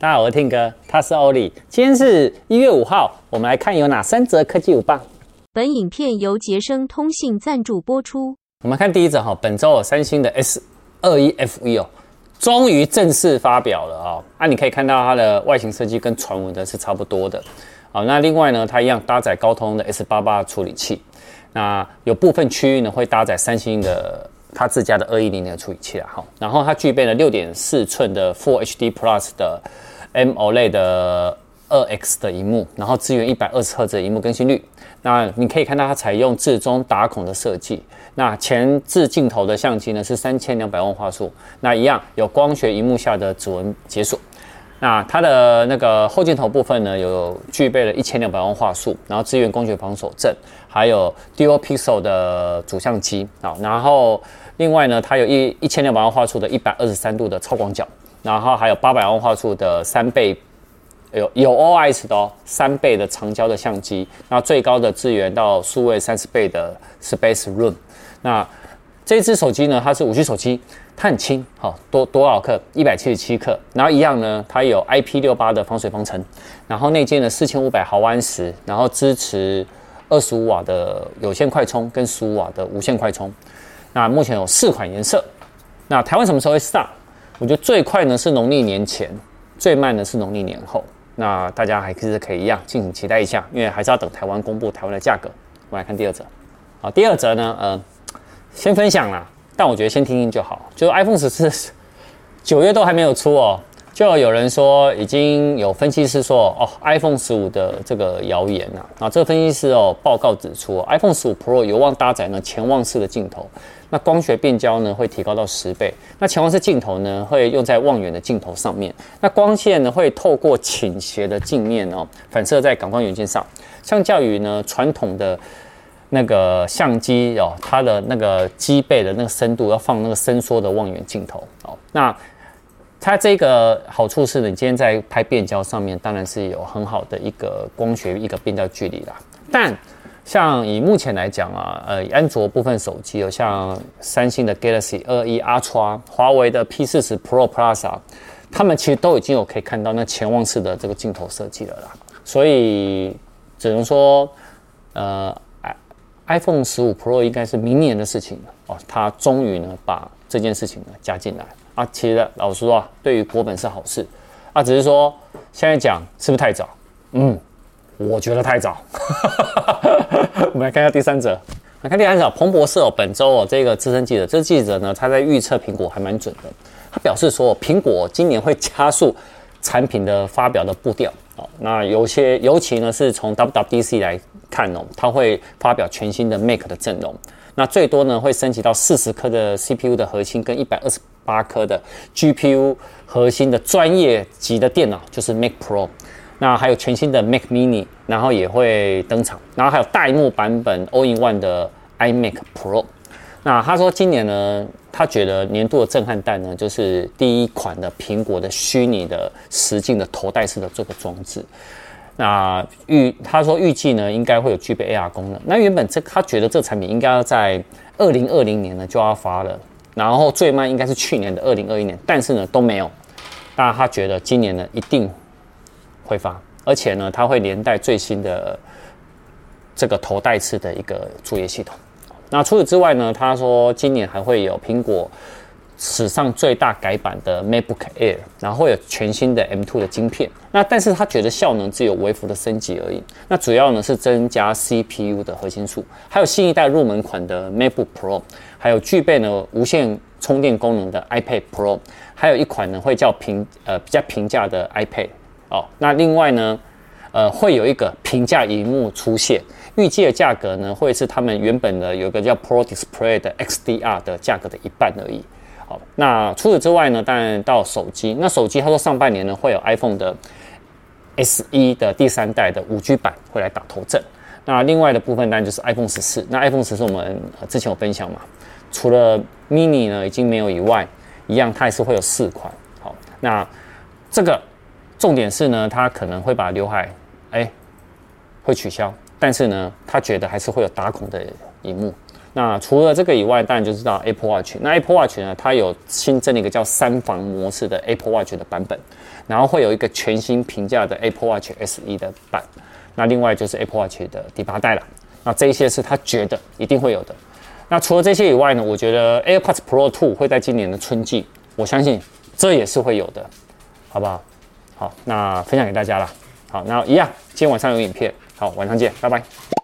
大家好，我是 Tim 哥，他是欧里。今天是一月五号，我们来看有哪三则科技舞棒。本影片由杰生通信赞助播出。我们看第一则哈，本周有三星的 S 二一 FE 哦，终于正式发表了啊。那你可以看到它的外形设计跟传闻的是差不多的。好，那另外呢，它一样搭载高通的 S 八八处理器。那有部分区域呢会搭载三星的它自家的二一零零的处理器啊。好，然后它具备了六点四寸的 Full HD Plus 的。M O L E D 的二 X 的荧幕，然后支援一百二十赫兹的荧幕更新率。那你可以看到它采用置中打孔的设计。那前置镜头的相机呢是三千两百万画素，那一样有光学荧幕下的指纹解锁。那它的那个后镜头部分呢，有具备了一千两百万画素，然后支援光学防手震，还有 Dual Pixel 的主相机啊。然后另外呢，它有一一千两百万画素的一百二十三度的超广角。然后还有八百万画素的三倍，有有 OIS 的哦，三倍的长焦的相机，那最高的支援到数位三十倍的 Space Room。那这支手机呢，它是五 G 手机，它很轻，好多多少克？一百七十七克。然后一样呢，它有 IP68 的防水防尘，然后内建了四千五百毫安时，然后支持二十五瓦的有线快充跟十五瓦的无线快充。那目前有四款颜色。那台湾什么时候会上？我觉得最快呢是农历年前，最慢呢是农历年后。那大家还是可以一样，敬请期待一下，因为还是要等台湾公布台湾的价格。我们来看第二则。好，第二则呢，呃，先分享啦，但我觉得先听听就好。就是 iPhone 十四 九月都还没有出哦，就有人说已经有分析师说哦，iPhone 十五的这个谣言呐。啊，这个分析师哦报告指出，iPhone 十五 Pro 有望搭载呢潜望式的镜头。那光学变焦呢会提高到十倍，那潜望式镜头呢会用在望远的镜头上面，那光线呢会透过倾斜的镜面哦反射在感光元件上，相较于呢传统的那个相机哦，它的那个机背的那个深度要放那个伸缩的望远镜头哦，那它这个好处是，你今天在拍变焦上面当然是有很好的一个光学一个变焦距离啦，但。像以目前来讲啊，呃，安卓部分手机有像三星的 Galaxy 21 Ultra、华为的 P40 Pro Plus 啊，他们其实都已经有可以看到那潜望式的这个镜头设计了啦。所以只能说，呃，iPhone 15 Pro 应该是明年的事情了哦。它终于呢把这件事情呢加进来啊。其实老实说啊，对于国本是好事啊，只是说现在讲是不是太早？嗯。我觉得太早，我们来看一下第三者。来看第三者，彭博社哦，本周哦，这个资深记者，这个记者呢，他在预测苹果还蛮准的。他表示说，苹果今年会加速产品的发表的步调。哦，那有些尤其呢是从 WWDC 来看哦，它会发表全新的 Mac 的阵容。那最多呢会升级到四十颗的 CPU 的核心跟一百二十八颗的 GPU 核心的专业级的电脑，就是 Mac Pro。那还有全新的 Mac Mini，然后也会登场，然后还有大萤幕版本 All-in-One 的 iMac Pro。那他说今年呢，他觉得年度的震撼弹呢，就是第一款的苹果的虚拟的实境的头戴式的这个装置。那预他说预计呢，应该会有具备 AR 功能。那原本这他觉得这产品应该要在二零二零年呢就要发了，然后最慢应该是去年的二零二一年，但是呢都没有。那他觉得今年呢一定。会发，而且呢，它会连带最新的这个头戴式的一个作业系统。那除此之外呢，他说今年还会有苹果史上最大改版的 MacBook Air，然后会有全新的 M2 的晶片。那但是他觉得效能只有微幅的升级而已。那主要呢是增加 CPU 的核心数，还有新一代入门款的 MacBook Pro，还有具备呢无线充电功能的 iPad Pro，还有一款呢会叫平呃比较平价的 iPad。哦，那另外呢，呃，会有一个平价荧幕出现，预计的价格呢，会是他们原本的有个叫 Pro Display 的 XDR 的价格的一半而已。好，那除此之外呢，当然到手机，那手机他说上半年呢会有 iPhone 的 SE 的第三代的五 G 版会来打头阵。那另外的部分当然就是 iPhone 十四，那 iPhone 十四我们之前有分享嘛，除了 Mini 呢已经没有以外，一样它还是会有四款。好，那这个。重点是呢，它可能会把刘海，哎，会取消，但是呢，他觉得还是会有打孔的荧幕，那除了这个以外，当然就知道 Apple Watch。那 Apple Watch 呢，它有新增了一个叫三防模式的 Apple Watch 的版本，然后会有一个全新平价的 Apple Watch SE 的版。那另外就是 Apple Watch 的第八代了。那这一些是他觉得一定会有的。那除了这些以外呢，我觉得 AirPods Pro 2会在今年的春季，我相信这也是会有的，好不好？好，那分享给大家了。好，那一样，今天晚上有影片。好，晚上见，拜拜。